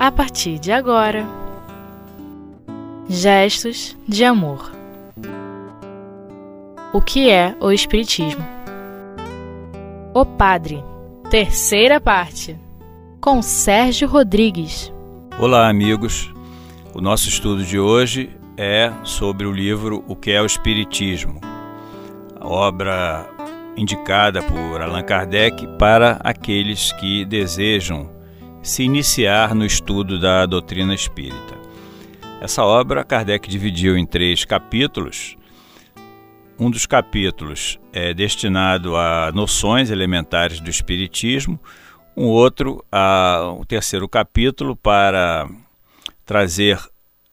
a partir de agora. Gestos de amor. O que é o Espiritismo? O Padre, terceira parte, com Sérgio Rodrigues. Olá, amigos. O nosso estudo de hoje é sobre o livro O que é o Espiritismo, a obra indicada por Allan Kardec para aqueles que desejam se iniciar no estudo da doutrina espírita. Essa obra Kardec dividiu em três capítulos. Um dos capítulos é destinado a noções elementares do Espiritismo, um outro, a, o terceiro capítulo, para trazer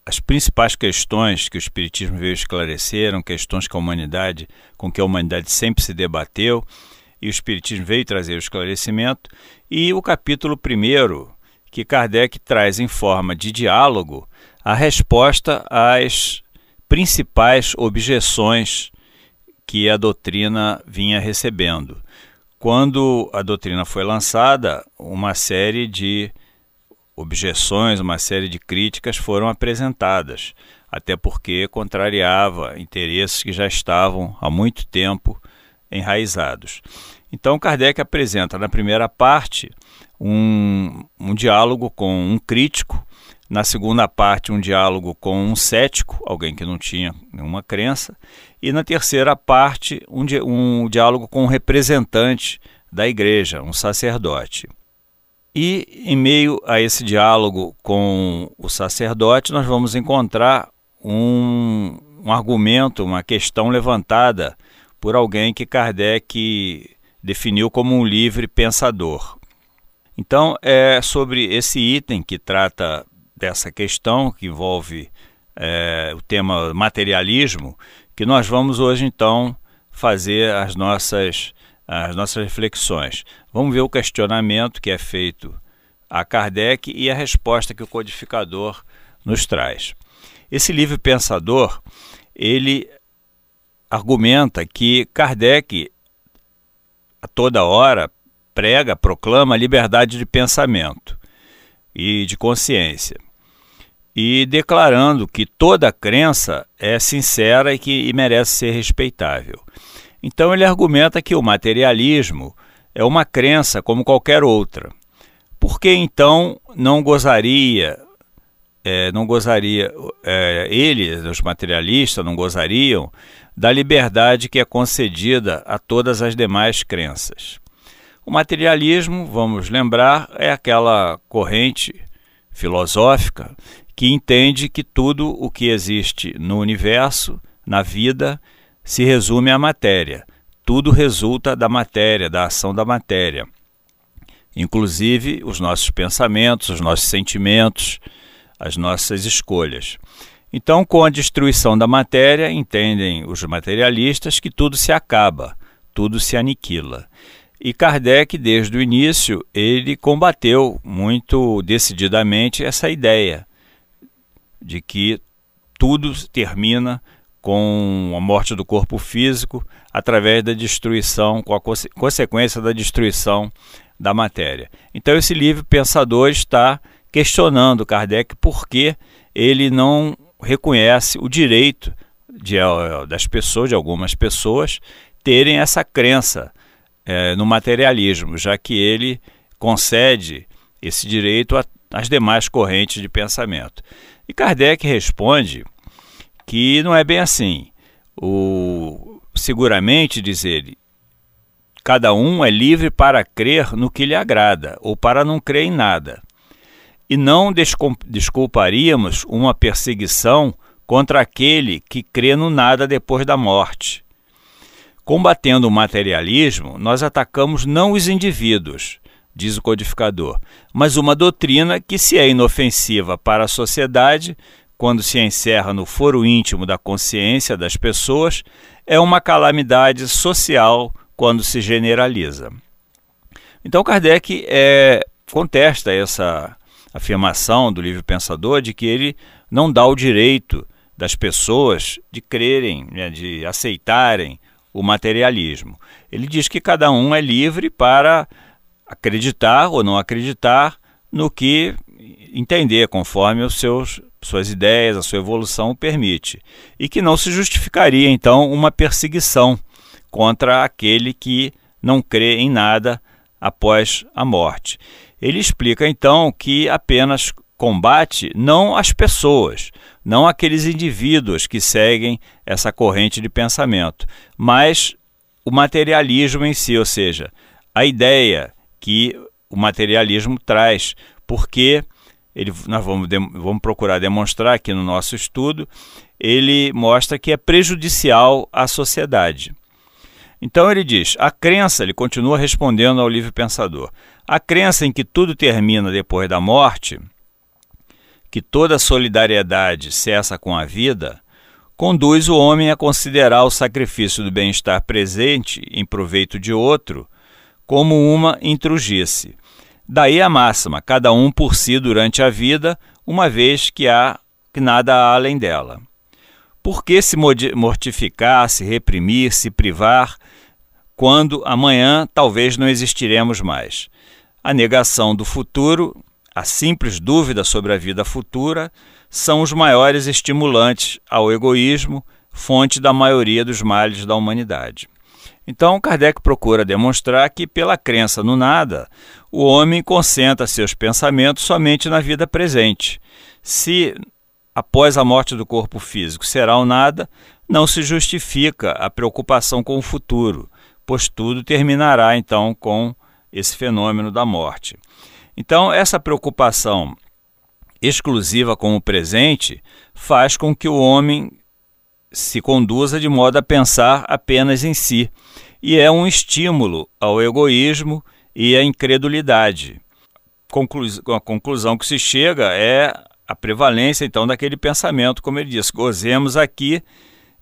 as principais questões que o Espiritismo veio esclareceram, questões que a humanidade, com que a humanidade sempre se debateu, e o Espiritismo veio trazer o esclarecimento, e o capítulo primeiro, que Kardec traz em forma de diálogo a resposta às principais objeções que a doutrina vinha recebendo. Quando a doutrina foi lançada, uma série de objeções, uma série de críticas foram apresentadas, até porque contrariava interesses que já estavam há muito tempo enraizados. Então, Kardec apresenta na primeira parte um, um diálogo com um crítico, na segunda parte, um diálogo com um cético, alguém que não tinha nenhuma crença, e na terceira parte, um, di um diálogo com um representante da igreja, um sacerdote. E em meio a esse diálogo com o sacerdote, nós vamos encontrar um, um argumento, uma questão levantada por alguém que Kardec definiu como um livre pensador. Então, é sobre esse item que trata dessa questão, que envolve é, o tema materialismo, que nós vamos hoje então fazer as nossas, as nossas reflexões. Vamos ver o questionamento que é feito a Kardec e a resposta que o codificador nos traz. Esse livro pensador, ele argumenta que Kardec a toda hora prega, proclama a liberdade de pensamento e de consciência, e declarando que toda crença é sincera e que e merece ser respeitável. Então ele argumenta que o materialismo é uma crença como qualquer outra. Por que então não gozaria, é, não gozaria, é, eles, os materialistas, não gozariam da liberdade que é concedida a todas as demais crenças? O materialismo, vamos lembrar, é aquela corrente filosófica que entende que tudo o que existe no universo, na vida, se resume à matéria. Tudo resulta da matéria, da ação da matéria. Inclusive os nossos pensamentos, os nossos sentimentos, as nossas escolhas. Então, com a destruição da matéria, entendem os materialistas que tudo se acaba, tudo se aniquila. E Kardec, desde o início, ele combateu muito decididamente essa ideia de que tudo termina com a morte do corpo físico através da destruição, com a consequência da destruição da matéria. Então esse livro pensador está questionando Kardec por que ele não reconhece o direito de, eh, das pessoas, de algumas pessoas, terem essa crença é, no materialismo, já que ele concede esse direito às demais correntes de pensamento. E Kardec responde que não é bem assim. O, seguramente, diz ele, cada um é livre para crer no que lhe agrada ou para não crer em nada. E não desculparíamos uma perseguição contra aquele que crê no nada depois da morte Combatendo o materialismo, nós atacamos não os indivíduos, diz o codificador, mas uma doutrina que, se é inofensiva para a sociedade, quando se encerra no foro íntimo da consciência das pessoas, é uma calamidade social quando se generaliza. Então, Kardec é, contesta essa afirmação do livre pensador de que ele não dá o direito das pessoas de crerem, né, de aceitarem o materialismo. Ele diz que cada um é livre para acreditar ou não acreditar no que entender conforme os seus suas ideias, a sua evolução permite, e que não se justificaria então uma perseguição contra aquele que não crê em nada após a morte. Ele explica então que apenas combate não as pessoas, não aqueles indivíduos que seguem essa corrente de pensamento, mas o materialismo em si, ou seja, a ideia que o materialismo traz, porque ele, nós vamos, vamos procurar demonstrar aqui no nosso estudo, ele mostra que é prejudicial à sociedade. Então ele diz: a crença, ele continua respondendo ao livre pensador, a crença em que tudo termina depois da morte, que toda solidariedade cessa com a vida, conduz o homem a considerar o sacrifício do bem-estar presente em proveito de outro como uma intrugice. Daí a máxima, cada um por si durante a vida, uma vez que há que nada há além dela. Por que se mortificar, se reprimir, se privar, quando amanhã talvez não existiremos mais? A negação do futuro, a simples dúvida sobre a vida futura, são os maiores estimulantes ao egoísmo, fonte da maioria dos males da humanidade. Então, Kardec procura demonstrar que, pela crença no nada, o homem concentra seus pensamentos somente na vida presente. Se, após a morte do corpo físico, será o nada, não se justifica a preocupação com o futuro, pois tudo terminará então com esse fenômeno da morte. Então, essa preocupação exclusiva com o presente faz com que o homem se conduza de modo a pensar apenas em si, e é um estímulo ao egoísmo e à incredulidade. Conclu a conclusão que se chega é a prevalência então daquele pensamento, como ele diz, gozemos aqui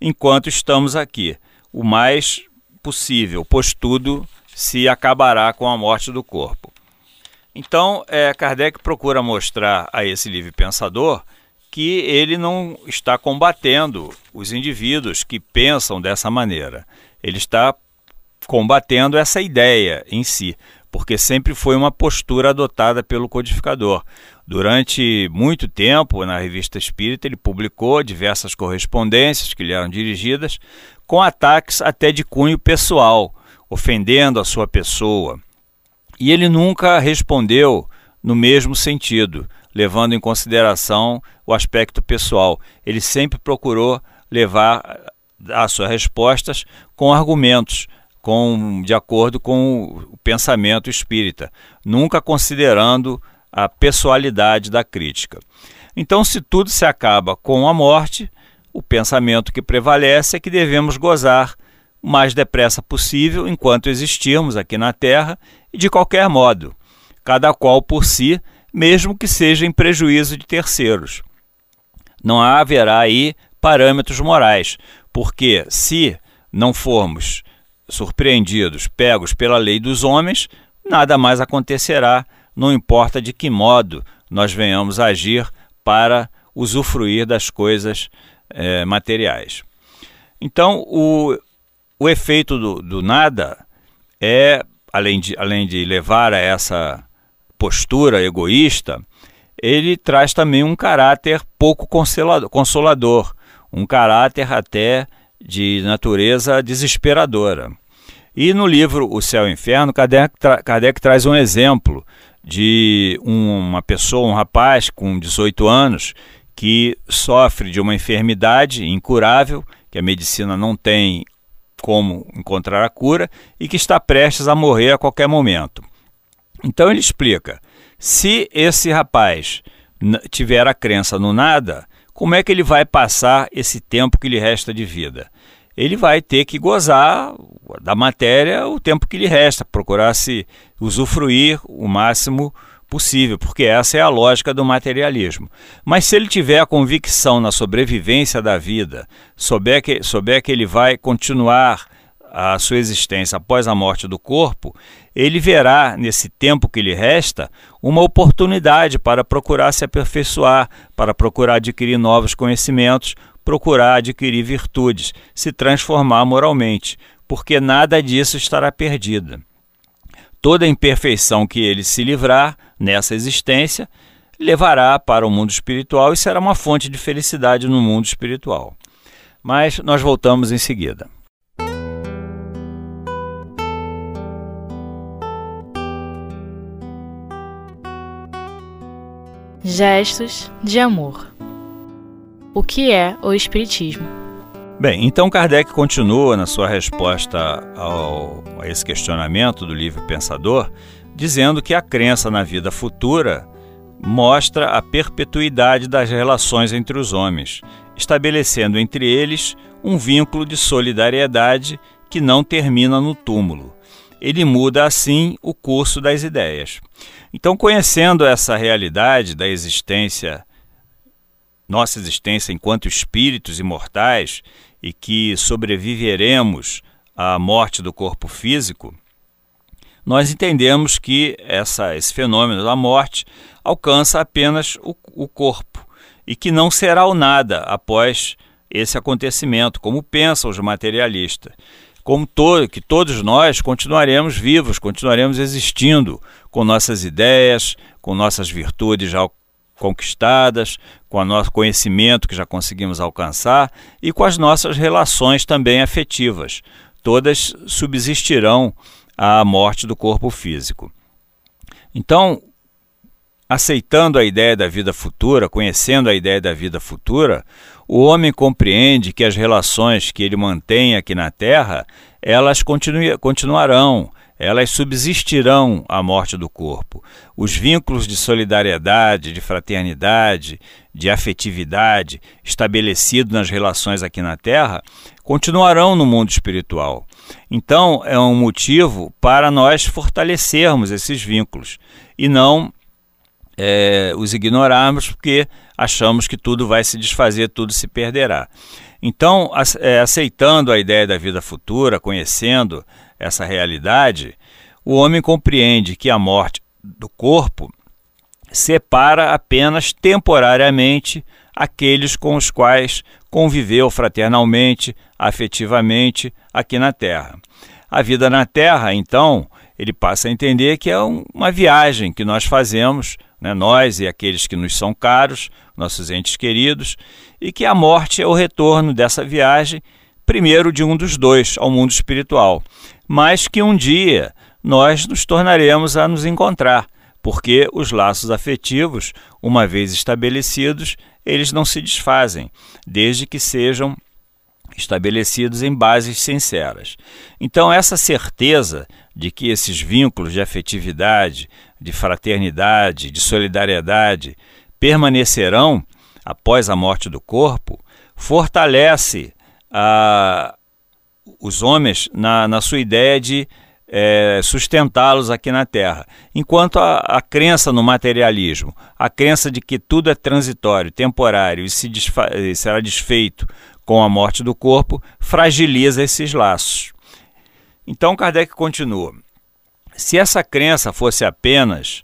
enquanto estamos aqui, o mais possível, pois tudo se acabará com a morte do corpo. Então, é, Kardec procura mostrar a esse livre pensador que ele não está combatendo os indivíduos que pensam dessa maneira. Ele está combatendo essa ideia em si, porque sempre foi uma postura adotada pelo codificador. Durante muito tempo, na Revista Espírita, ele publicou diversas correspondências que lhe eram dirigidas com ataques até de cunho pessoal, ofendendo a sua pessoa. E ele nunca respondeu no mesmo sentido levando em consideração o aspecto pessoal. Ele sempre procurou levar as suas respostas com argumentos, com, de acordo com o pensamento espírita, nunca considerando a pessoalidade da crítica. Então, se tudo se acaba com a morte, o pensamento que prevalece é que devemos gozar o mais depressa possível enquanto existirmos aqui na Terra e de qualquer modo, cada qual por si mesmo que seja em prejuízo de terceiros. Não haverá aí parâmetros morais, porque se não formos surpreendidos, pegos pela lei dos homens, nada mais acontecerá, não importa de que modo nós venhamos agir para usufruir das coisas é, materiais. Então, o, o efeito do, do nada é, além de, além de levar a essa postura egoísta, ele traz também um caráter pouco consolador, um caráter até de natureza desesperadora. E no livro O Céu e o Inferno, Kardec, tra Kardec traz um exemplo de uma pessoa, um rapaz com 18 anos, que sofre de uma enfermidade incurável, que a medicina não tem como encontrar a cura, e que está prestes a morrer a qualquer momento. Então ele explica: se esse rapaz tiver a crença no nada, como é que ele vai passar esse tempo que lhe resta de vida? Ele vai ter que gozar da matéria o tempo que lhe resta, procurar se usufruir o máximo possível, porque essa é a lógica do materialismo. Mas se ele tiver a convicção na sobrevivência da vida, souber que, souber que ele vai continuar a sua existência após a morte do corpo, ele verá nesse tempo que lhe resta uma oportunidade para procurar se aperfeiçoar, para procurar adquirir novos conhecimentos, procurar adquirir virtudes, se transformar moralmente, porque nada disso estará perdido. Toda imperfeição que ele se livrar nessa existência levará para o mundo espiritual e será uma fonte de felicidade no mundo espiritual. Mas nós voltamos em seguida. Gestos de amor. O que é o Espiritismo? Bem, então Kardec continua na sua resposta ao, a esse questionamento do livro Pensador, dizendo que a crença na vida futura mostra a perpetuidade das relações entre os homens, estabelecendo entre eles um vínculo de solidariedade que não termina no túmulo. Ele muda assim o curso das ideias. Então, conhecendo essa realidade da existência, nossa existência enquanto espíritos imortais e que sobreviveremos à morte do corpo físico, nós entendemos que essa, esse fenômeno da morte alcança apenas o, o corpo e que não será o nada após esse acontecimento, como pensam os materialistas. Como que todos nós continuaremos vivos, continuaremos existindo com nossas ideias, com nossas virtudes já conquistadas, com o nosso conhecimento que já conseguimos alcançar e com as nossas relações também afetivas. Todas subsistirão à morte do corpo físico. Então, aceitando a ideia da vida futura, conhecendo a ideia da vida futura, o homem compreende que as relações que ele mantém aqui na Terra, elas continu continuarão, elas subsistirão à morte do corpo. Os vínculos de solidariedade, de fraternidade, de afetividade estabelecidos nas relações aqui na Terra continuarão no mundo espiritual. Então, é um motivo para nós fortalecermos esses vínculos e não é, os ignorarmos porque achamos que tudo vai se desfazer, tudo se perderá. Então, é, aceitando a ideia da vida futura, conhecendo essa realidade, o homem compreende que a morte do corpo separa apenas temporariamente aqueles com os quais conviveu fraternalmente, afetivamente aqui na Terra. A vida na Terra, então, ele passa a entender que é uma viagem que nós fazemos, né, nós e aqueles que nos são caros, nossos entes queridos, e que a morte é o retorno dessa viagem, primeiro de um dos dois, ao mundo espiritual, mas que um dia nós nos tornaremos a nos encontrar, porque os laços afetivos, uma vez estabelecidos, eles não se desfazem, desde que sejam estabelecidos em bases sinceras. Então, essa certeza de que esses vínculos de afetividade, de fraternidade, de solidariedade permanecerão após a morte do corpo, fortalece a, os homens na, na sua ideia de é, sustentá-los aqui na Terra. Enquanto a, a, crença no materialismo, a crença de que tudo é transitório, temporário e se desfa será desfeito com a morte do corpo, fragiliza esses laços. Então Kardec continua: se essa crença fosse apenas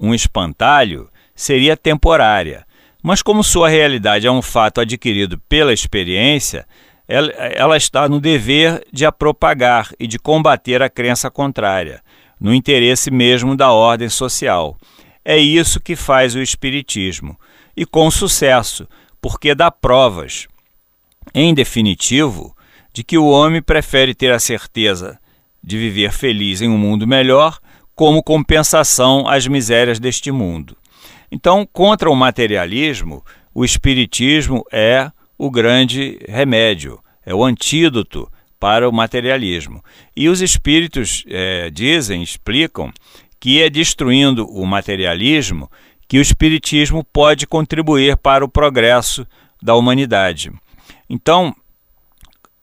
um espantalho, seria temporária. Mas, como sua realidade é um fato adquirido pela experiência, ela, ela está no dever de a propagar e de combater a crença contrária, no interesse mesmo da ordem social. É isso que faz o Espiritismo, e com sucesso, porque dá provas, em definitivo, de que o homem prefere ter a certeza de viver feliz em um mundo melhor como compensação às misérias deste mundo. Então, contra o materialismo, o Espiritismo é o grande remédio, é o antídoto para o materialismo. E os espíritos é, dizem, explicam, que é destruindo o materialismo que o Espiritismo pode contribuir para o progresso da humanidade. Então,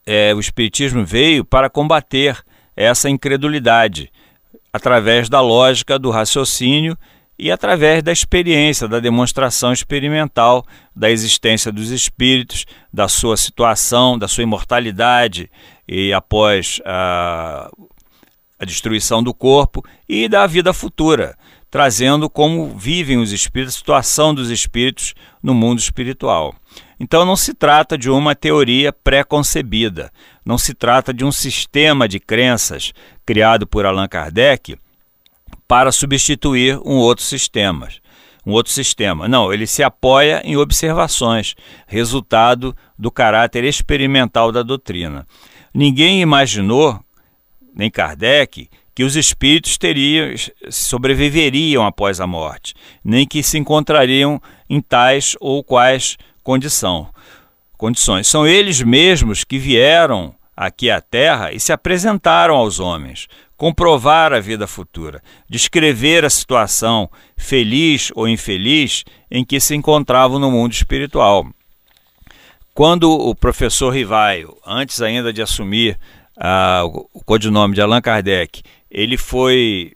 é, o Espiritismo veio para combater essa incredulidade através da lógica do raciocínio e através da experiência, da demonstração experimental da existência dos espíritos, da sua situação, da sua imortalidade e após a, a destruição do corpo e da vida futura, trazendo como vivem os espíritos, a situação dos espíritos no mundo espiritual. Então não se trata de uma teoria pré-concebida, não se trata de um sistema de crenças criado por Allan Kardec para substituir um outro sistema. um outro sistema. Não, ele se apoia em observações, resultado do caráter experimental da doutrina. Ninguém imaginou, nem Kardec, que os espíritos teriam, sobreviveriam após a morte, nem que se encontrariam em tais ou quais condição, condições. São eles mesmos que vieram aqui à Terra e se apresentaram aos homens, comprovar a vida futura, descrever a situação, feliz ou infeliz, em que se encontravam no mundo espiritual. Quando o professor Rivaio, antes ainda de assumir uh, o codinome de Allan Kardec, ele foi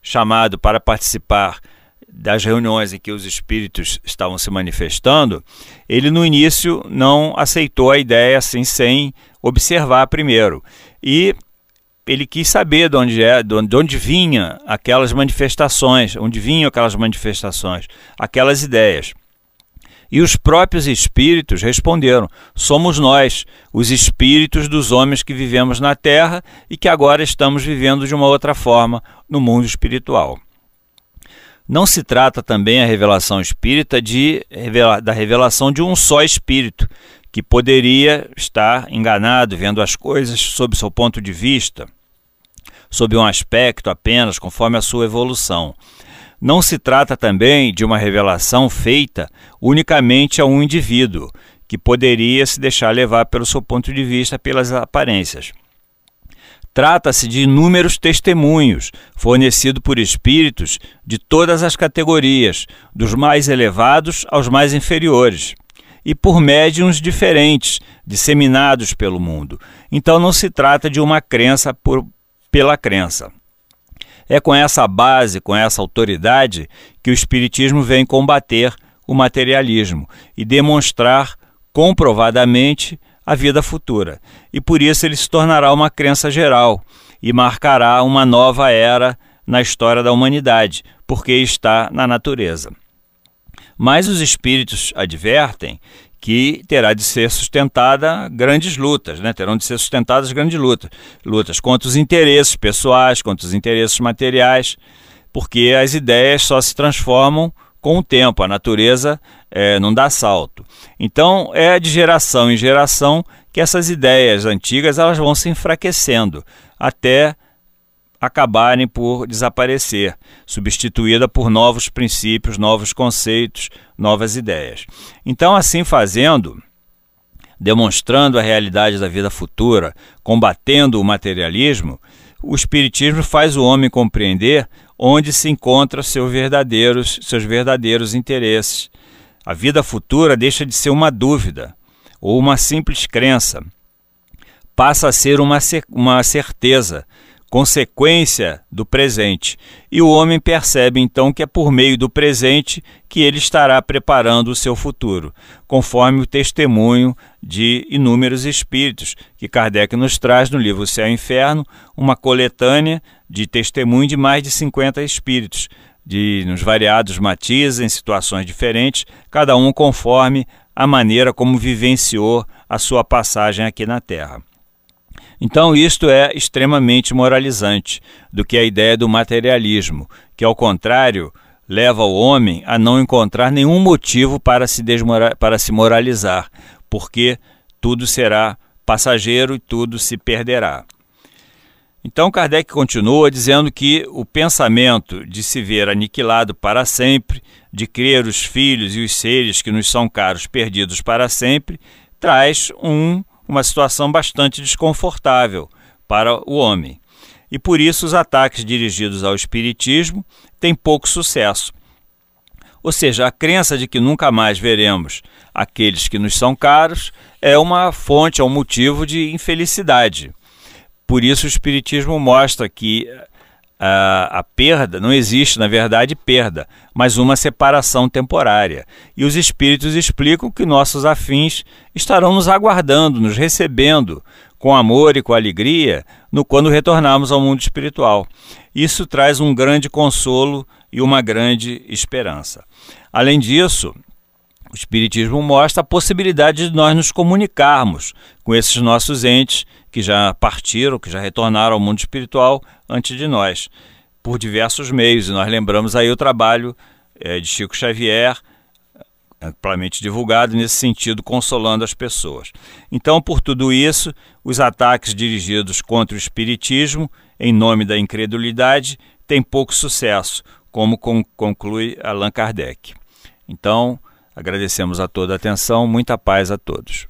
chamado para participar das reuniões em que os espíritos estavam se manifestando, ele no início não aceitou a ideia assim sem observar primeiro. E ele quis saber de onde, é, de onde, de vinha aquelas manifestações, onde vinham aquelas manifestações, aquelas ideias. E os próprios espíritos responderam: somos nós, os espíritos dos homens que vivemos na Terra e que agora estamos vivendo de uma outra forma no mundo espiritual. Não se trata também a revelação espírita de, da revelação de um só espírito, que poderia estar enganado, vendo as coisas sob seu ponto de vista, sob um aspecto apenas, conforme a sua evolução. Não se trata também de uma revelação feita unicamente a um indivíduo, que poderia se deixar levar pelo seu ponto de vista pelas aparências. Trata-se de inúmeros testemunhos fornecidos por espíritos de todas as categorias, dos mais elevados aos mais inferiores, e por médiums diferentes, disseminados pelo mundo. Então não se trata de uma crença por, pela crença. É com essa base, com essa autoridade, que o Espiritismo vem combater o materialismo e demonstrar comprovadamente a vida futura. E por isso ele se tornará uma crença geral e marcará uma nova era na história da humanidade, porque está na natureza. Mas os espíritos advertem que terá de ser sustentada grandes lutas, né? terão de ser sustentadas grandes lutas, lutas contra os interesses pessoais, contra os interesses materiais, porque as ideias só se transformam com o tempo, a natureza é, não dá salto. Então é de geração em geração que essas ideias antigas elas vão se enfraquecendo até acabarem por desaparecer, substituída por novos princípios, novos conceitos, novas ideias. Então, assim fazendo, demonstrando a realidade da vida futura, combatendo o materialismo, o Espiritismo faz o homem compreender onde se encontram seus verdadeiros, seus verdadeiros interesses. A vida futura deixa de ser uma dúvida ou uma simples crença, passa a ser uma, uma certeza, consequência do presente. E o homem percebe então que é por meio do presente que ele estará preparando o seu futuro, conforme o testemunho de inúmeros espíritos que Kardec nos traz no livro Céu e Inferno, uma coletânea de testemunho de mais de 50 espíritos, de nos variados matizes, em situações diferentes, cada um conforme a maneira como vivenciou a sua passagem aqui na Terra. Então, isto é extremamente moralizante do que a ideia do materialismo, que, ao contrário, leva o homem a não encontrar nenhum motivo para se, para se moralizar, porque tudo será passageiro e tudo se perderá. Então, Kardec continua dizendo que o pensamento de se ver aniquilado para sempre, de crer os filhos e os seres que nos são caros perdidos para sempre, traz um uma situação bastante desconfortável para o homem. E por isso os ataques dirigidos ao espiritismo têm pouco sucesso. Ou seja, a crença de que nunca mais veremos aqueles que nos são caros é uma fonte, é um motivo de infelicidade. Por isso o espiritismo mostra que a, a, perda, não existe, na verdade, perda, mas uma separação temporária. E os espíritos explicam que nossos afins estarão nos aguardando, nos recebendo com amor e com alegria no quando retornarmos ao mundo espiritual. Isso traz um grande consolo e uma grande esperança. Além disso, o Espiritismo mostra a possibilidade de nós nos comunicarmos com esses nossos entes que já partiram, que já retornaram ao mundo espiritual antes de nós, por diversos meios. E nós lembramos aí o trabalho é, de Chico Xavier, amplamente divulgado nesse sentido, consolando as pessoas. Então, por tudo isso, os ataques dirigidos contra o espiritismo, em nome da incredulidade, têm pouco sucesso, como conclui Allan Kardec. Então, agradecemos a toda a atenção, muita paz a todos.